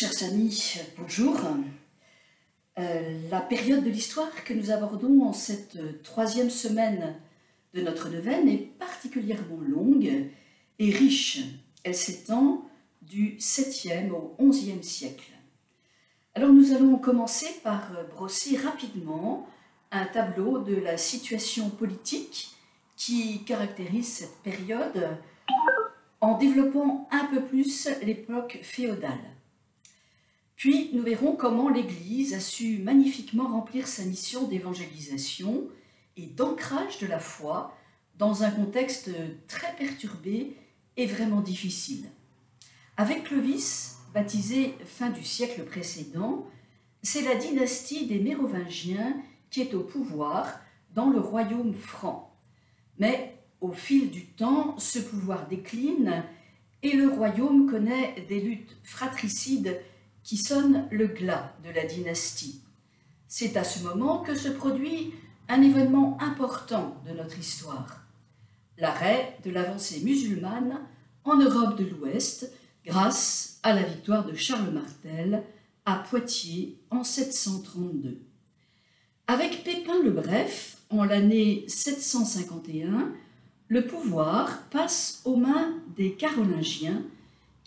Chers amis, bonjour. Euh, la période de l'histoire que nous abordons en cette troisième semaine de notre neuvaine est particulièrement longue et riche. Elle s'étend du 7e au 11e siècle. Alors nous allons commencer par brosser rapidement un tableau de la situation politique qui caractérise cette période en développant un peu plus l'époque féodale. Puis nous verrons comment l'Église a su magnifiquement remplir sa mission d'évangélisation et d'ancrage de la foi dans un contexte très perturbé et vraiment difficile. Avec Clovis, baptisé fin du siècle précédent, c'est la dynastie des Mérovingiens qui est au pouvoir dans le royaume franc. Mais au fil du temps, ce pouvoir décline et le royaume connaît des luttes fratricides qui sonnent le glas de la dynastie. C'est à ce moment que se produit un événement important de notre histoire, l'arrêt de l'avancée musulmane en Europe de l'Ouest grâce à la victoire de Charles Martel à Poitiers en 732. Avec Pépin le Bref, en l'année 751, le pouvoir passe aux mains des Carolingiens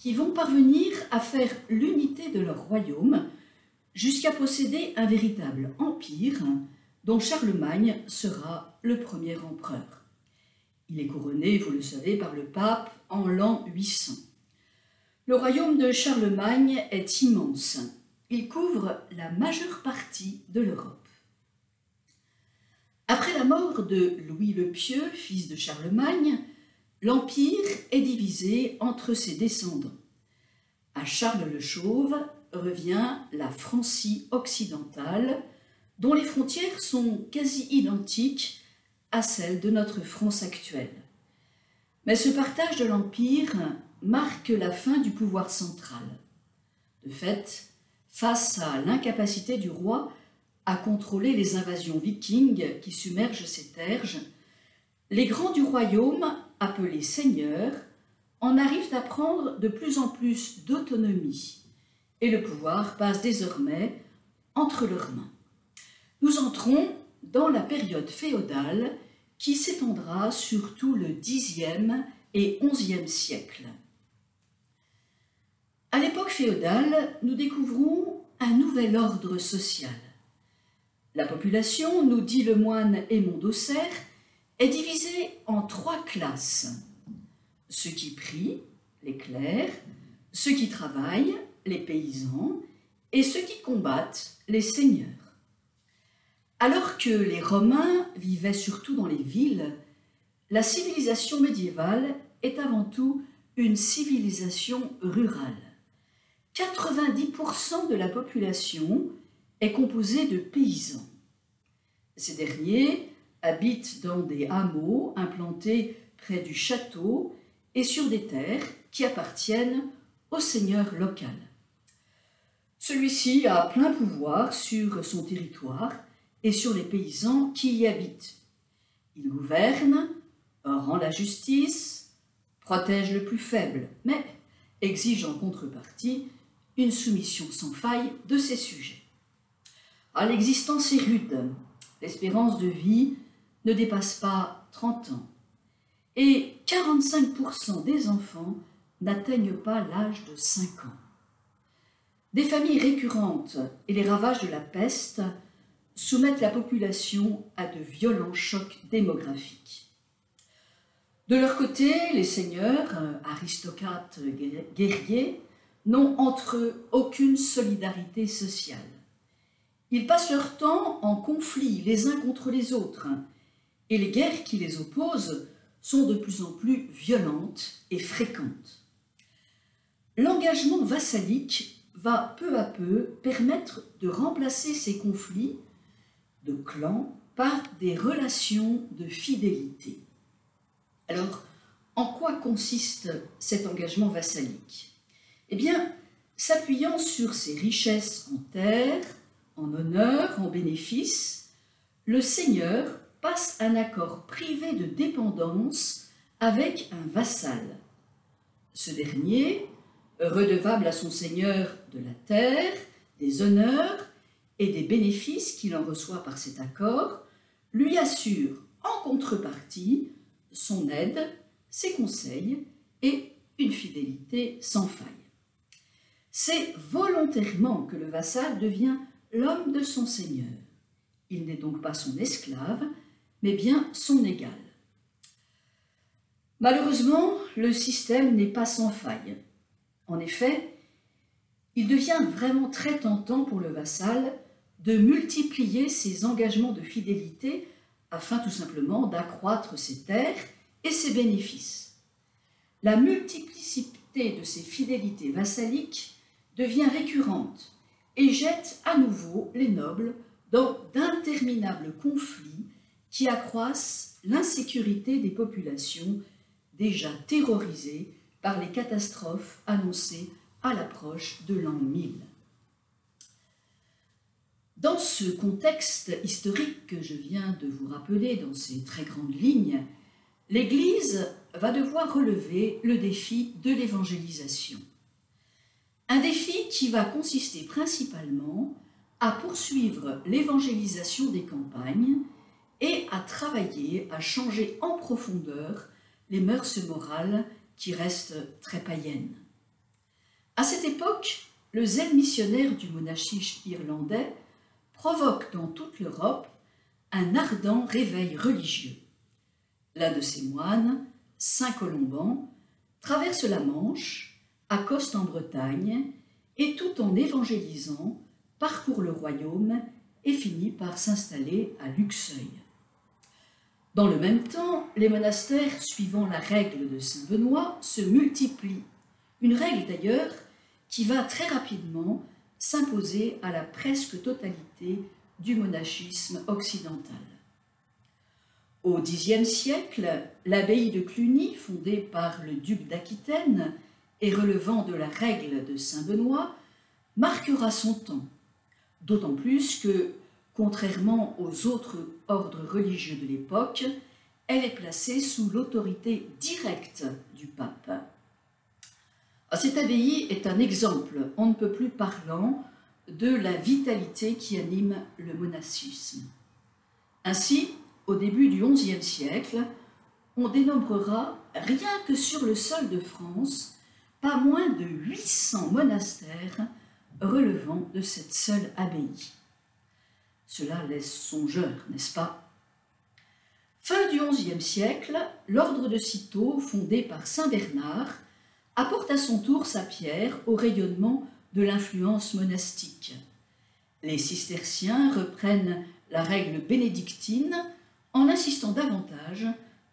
qui vont parvenir à faire l'unité de leur royaume jusqu'à posséder un véritable empire dont Charlemagne sera le premier empereur. Il est couronné, vous le savez, par le pape en l'an 800. Le royaume de Charlemagne est immense. Il couvre la majeure partie de l'Europe. Après la mort de Louis le Pieux, fils de Charlemagne, l'Empire est divisé entre ses descendants. À Charles le Chauve revient la Francie occidentale, dont les frontières sont quasi identiques à celles de notre France actuelle. Mais ce partage de l'Empire marque la fin du pouvoir central. De fait, face à l'incapacité du roi à contrôler les invasions vikings qui submergent ces terres, les grands du royaume, appelés seigneurs, en arrivent à prendre de plus en plus d'autonomie et le pouvoir passe désormais entre leurs mains. Nous entrons dans la période féodale qui s'étendra sur tout le Xe et XIe siècle. À l'époque féodale, nous découvrons un nouvel ordre social. La population, nous dit le moine Aymon d'Auxerre, est divisée en trois classes. Ceux qui prient, les clercs, ceux qui travaillent, les paysans, et ceux qui combattent, les seigneurs. Alors que les Romains vivaient surtout dans les villes, la civilisation médiévale est avant tout une civilisation rurale. 90% de la population est composé de paysans. Ces derniers habitent dans des hameaux implantés près du château et sur des terres qui appartiennent au seigneur local. Celui-ci a plein pouvoir sur son territoire et sur les paysans qui y habitent. Il gouverne, rend la justice, protège le plus faible, mais exige en contrepartie une soumission sans faille de ses sujets. Ah, l'existence est rude. L'espérance de vie ne dépasse pas 30 ans. Et 45% des enfants n'atteignent pas l'âge de 5 ans. Des familles récurrentes et les ravages de la peste soumettent la population à de violents chocs démographiques. De leur côté, les seigneurs, aristocrates guerriers, n'ont entre eux aucune solidarité sociale. Ils passent leur temps en conflit les uns contre les autres, et les guerres qui les opposent sont de plus en plus violentes et fréquentes. L'engagement vassalique va peu à peu permettre de remplacer ces conflits de clans par des relations de fidélité. Alors, en quoi consiste cet engagement vassalique? Eh bien, s'appuyant sur ses richesses en terre, en honneur, en bénéfice, le seigneur passe un accord privé de dépendance avec un vassal. Ce dernier redevable à son seigneur de la terre, des honneurs et des bénéfices qu'il en reçoit par cet accord, lui assure en contrepartie son aide, ses conseils et une fidélité sans faille. C'est volontairement que le vassal devient l'homme de son seigneur. Il n'est donc pas son esclave, mais bien son égal. Malheureusement, le système n'est pas sans faille. En effet, il devient vraiment très tentant pour le vassal de multiplier ses engagements de fidélité afin tout simplement d'accroître ses terres et ses bénéfices. La multiplicité de ces fidélités vassaliques devient récurrente et jette à nouveau les nobles dans d'interminables conflits qui accroissent l'insécurité des populations déjà terrorisées par les catastrophes annoncées à l'approche de l'an 1000. Dans ce contexte historique que je viens de vous rappeler dans ces très grandes lignes, l'Église va devoir relever le défi de l'évangélisation. Un défi qui va consister principalement à poursuivre l'évangélisation des campagnes et à travailler à changer en profondeur les mœurs morales qui restent très païennes. À cette époque, le zèle missionnaire du monachisme irlandais provoque dans toute l'Europe un ardent réveil religieux. L'un de ces moines, Saint Colomban, traverse la Manche, accoste en Bretagne et tout en évangélisant, parcourt le royaume et finit par s'installer à Luxeuil. Dans le même temps, les monastères suivant la règle de Saint Benoît se multiplient, une règle d'ailleurs qui va très rapidement s'imposer à la presque totalité du monachisme occidental. Au Xe siècle, l'abbaye de Cluny, fondée par le duc d'Aquitaine et relevant de la règle de Saint Benoît, marquera son temps, d'autant plus que, contrairement aux autres ordres religieux de l'époque, elle est placée sous l'autorité directe du pape. Ah, cette abbaye est un exemple, on ne peut plus parlant, de la vitalité qui anime le monachisme. Ainsi, au début du XIe siècle, on dénombrera, rien que sur le sol de France, pas moins de 800 monastères relevant de cette seule abbaye. Cela laisse songeur, n'est-ce pas? Fin du XIe siècle, l'ordre de Cîteaux, fondé par Saint Bernard, apporte à son tour sa pierre au rayonnement de l'influence monastique. Les cisterciens reprennent la règle bénédictine en insistant davantage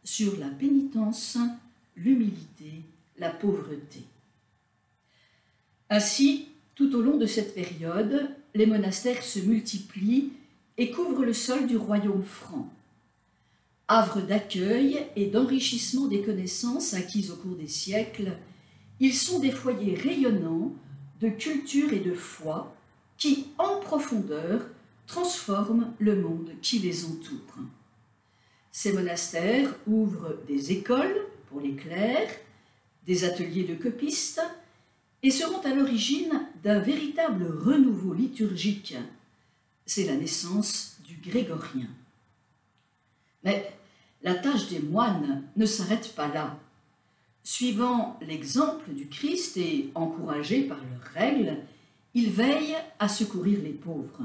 sur la pénitence, l'humilité, la pauvreté. Ainsi, tout au long de cette période, les monastères se multiplient et couvrent le sol du royaume franc. Havre d'accueil et d'enrichissement des connaissances acquises au cours des siècles, ils sont des foyers rayonnants de culture et de foi qui, en profondeur, transforment le monde qui les entoure. Ces monastères ouvrent des écoles pour les clercs, des ateliers de copistes et seront à l'origine d'un véritable renouveau liturgique. C'est la naissance du grégorien. Mais la tâche des moines ne s'arrête pas là. Suivant l'exemple du Christ et encouragés par leurs règles, ils veillent à secourir les pauvres.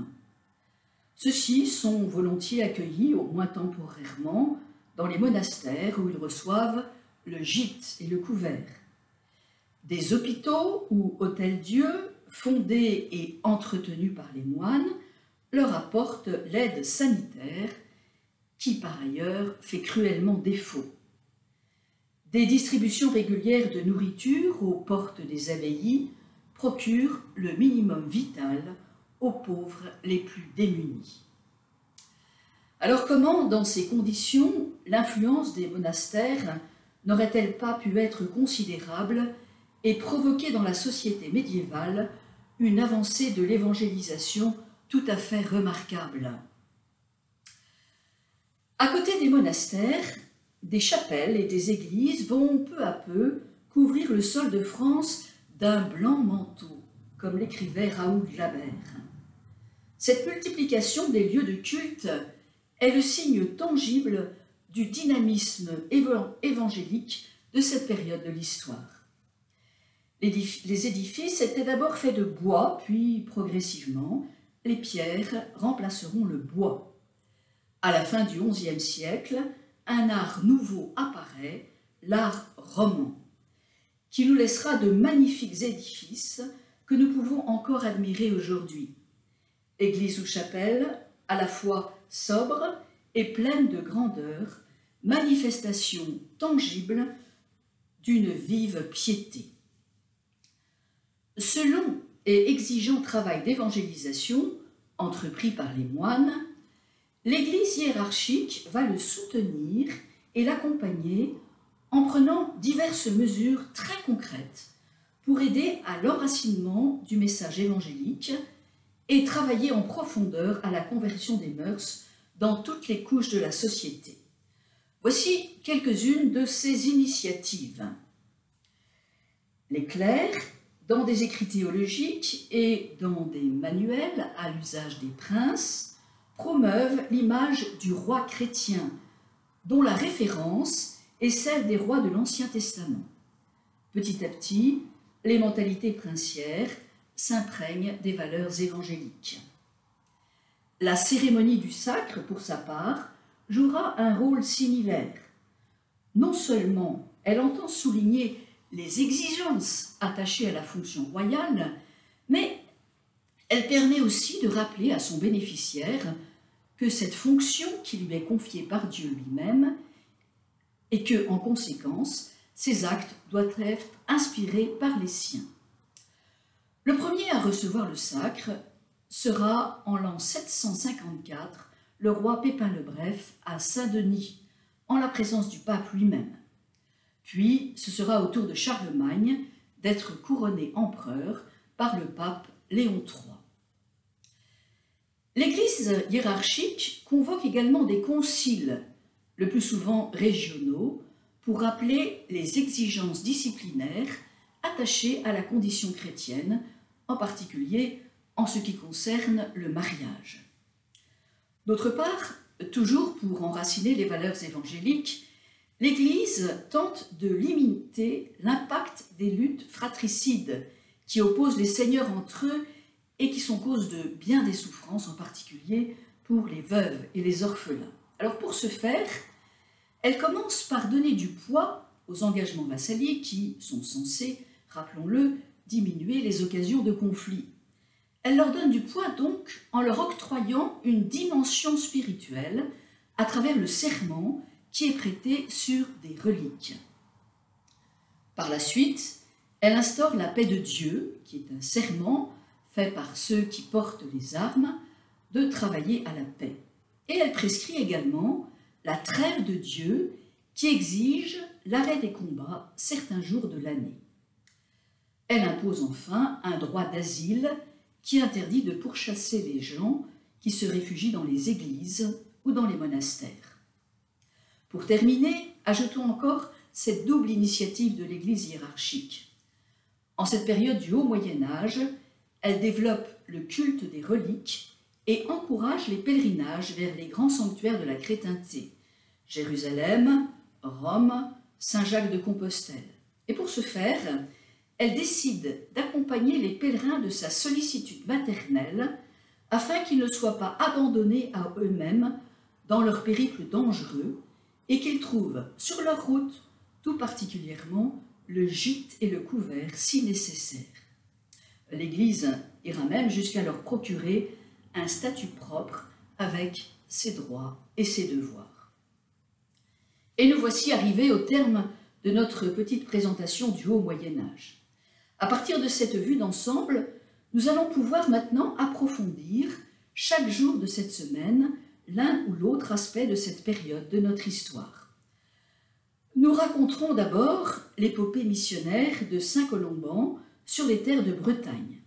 Ceux-ci sont volontiers accueillis, au moins temporairement, dans les monastères où ils reçoivent le gîte et le couvert. Des hôpitaux ou hôtels-dieux, fondés et entretenus par les moines, leur apportent l'aide sanitaire qui, par ailleurs, fait cruellement défaut. Des distributions régulières de nourriture aux portes des abbayes procurent le minimum vital aux pauvres les plus démunis. Alors comment, dans ces conditions, l'influence des monastères n'aurait-elle pas pu être considérable et provoquer dans la société médiévale une avancée de l'évangélisation tout à fait remarquable À côté des monastères, des chapelles et des églises vont peu à peu couvrir le sol de France d'un blanc manteau, comme l'écrivait Raoul Glaber. Cette multiplication des lieux de culte est le signe tangible du dynamisme évangélique de cette période de l'histoire. Les édifices étaient d'abord faits de bois, puis progressivement, les pierres remplaceront le bois. À la fin du XIe siècle, un art nouveau apparaît, l'art roman, qui nous laissera de magnifiques édifices que nous pouvons encore admirer aujourd'hui. Église ou chapelle, à la fois sobre et pleine de grandeur, manifestation tangible d'une vive piété. Ce long et exigeant travail d'évangélisation, entrepris par les moines, l'Église hiérarchique va le soutenir et l'accompagner en prenant diverses mesures très concrètes pour aider à l'enracinement du message évangélique et travailler en profondeur à la conversion des mœurs dans toutes les couches de la société. Voici quelques-unes de ces initiatives. Les clercs, dans des écrits théologiques et dans des manuels à l'usage des princes, promeuvent l'image du roi chrétien, dont la référence est celle des rois de l'Ancien Testament. Petit à petit, les mentalités princières s'imprègnent des valeurs évangéliques. La cérémonie du sacre, pour sa part, jouera un rôle similaire. Non seulement elle entend souligner les exigences attachées à la fonction royale, mais elle permet aussi de rappeler à son bénéficiaire que cette fonction qui lui est confiée par Dieu lui-même et que, en conséquence, ses actes doivent être inspirés par les siens. Le premier à recevoir le sacre sera en l'an 754 le roi Pépin le Bref à Saint-Denis, en la présence du pape lui-même. Puis ce sera au tour de Charlemagne d'être couronné empereur par le pape Léon III. L'Église hiérarchique convoque également des conciles, le plus souvent régionaux, pour rappeler les exigences disciplinaires attachées à la condition chrétienne, en particulier en ce qui concerne le mariage. D'autre part, toujours pour enraciner les valeurs évangéliques, l'Église tente de limiter l'impact des luttes fratricides qui opposent les seigneurs entre eux et qui sont cause de bien des souffrances, en particulier pour les veuves et les orphelins. Alors pour ce faire, elle commence par donner du poids aux engagements vassaliers qui sont censés, rappelons-le, diminuer les occasions de conflit. Elle leur donne du poids donc en leur octroyant une dimension spirituelle à travers le serment qui est prêté sur des reliques. Par la suite, elle instaure la paix de Dieu, qui est un serment fait par ceux qui portent les armes, de travailler à la paix. Et elle prescrit également la trêve de Dieu qui exige l'arrêt des combats certains jours de l'année. Elle impose enfin un droit d'asile qui interdit de pourchasser les gens qui se réfugient dans les églises ou dans les monastères. Pour terminer, ajoutons encore cette double initiative de l'Église hiérarchique. En cette période du Haut Moyen Âge, elle développe le culte des reliques et encourage les pèlerinages vers les grands sanctuaires de la chrétienté, Jérusalem, Rome, Saint-Jacques de Compostelle. Et pour ce faire, elle décide d'accompagner les pèlerins de sa sollicitude maternelle afin qu'ils ne soient pas abandonnés à eux-mêmes dans leur périple dangereux et qu'ils trouvent sur leur route tout particulièrement le gîte et le couvert si nécessaires. L'Église ira même jusqu'à leur procurer un statut propre avec ses droits et ses devoirs. Et nous voici arrivés au terme de notre petite présentation du Haut Moyen Âge. À partir de cette vue d'ensemble, nous allons pouvoir maintenant approfondir chaque jour de cette semaine l'un ou l'autre aspect de cette période de notre histoire. Nous raconterons d'abord l'épopée missionnaire de Saint Colomban sur les terres de Bretagne.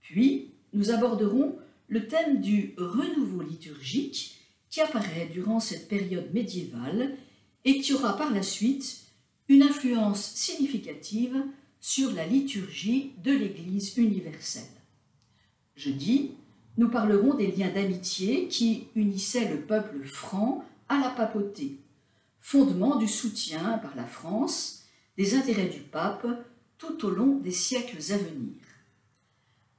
Puis, nous aborderons le thème du renouveau liturgique qui apparaît durant cette période médiévale et qui aura par la suite une influence significative sur la liturgie de l'Église universelle. Jeudi, nous parlerons des liens d'amitié qui unissaient le peuple franc à la papauté, fondement du soutien par la France des intérêts du pape tout au long des siècles à venir.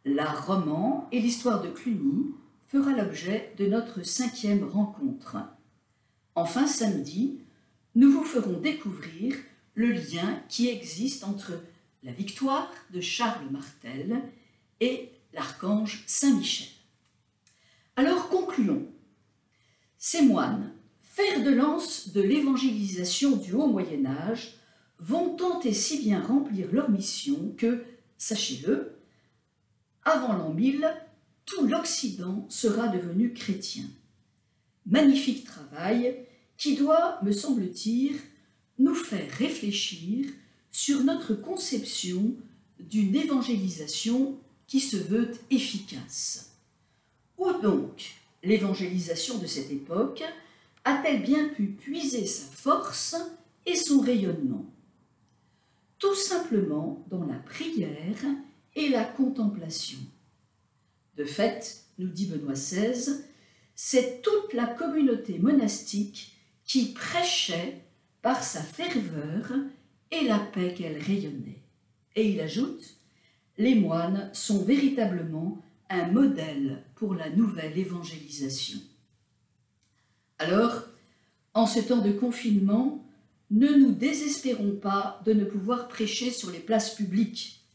L'art roman et l'histoire de Cluny fera l'objet de notre cinquième rencontre. Enfin, samedi, nous vous ferons découvrir le lien qui existe entre la victoire de Charles Martel et l'archange Saint-Michel. Alors concluons. Ces moines, fer de lance de l'évangélisation du haut Moyen Âge, vont tenter si bien remplir leur mission que, sachez-le, avant l'an 1000, tout l'Occident sera devenu chrétien. Magnifique travail qui doit, me semble-t-il, nous faire réfléchir sur notre conception d'une évangélisation qui se veut efficace. Où donc l'évangélisation de cette époque a-t-elle bien pu puiser sa force et son rayonnement? Tout simplement dans la prière et la contemplation. De fait, nous dit Benoît XVI, c'est toute la communauté monastique qui prêchait par sa ferveur et la paix qu'elle rayonnait. Et il ajoute, les moines sont véritablement un modèle pour la nouvelle évangélisation. Alors, en ce temps de confinement, ne nous désespérons pas de ne pouvoir prêcher sur les places publiques,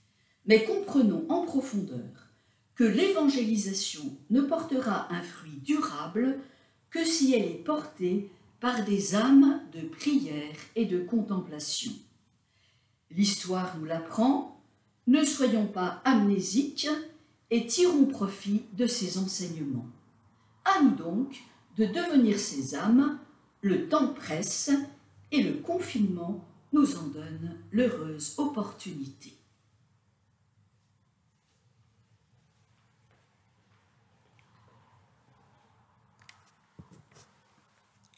mais comprenons en profondeur que l'évangélisation ne portera un fruit durable que si elle est portée par des âmes de prière et de contemplation. L'histoire nous l'apprend, ne soyons pas amnésiques et tirons profit de ces enseignements. À nous donc de devenir ces âmes, le temps presse et le confinement nous en donne l'heureuse opportunité.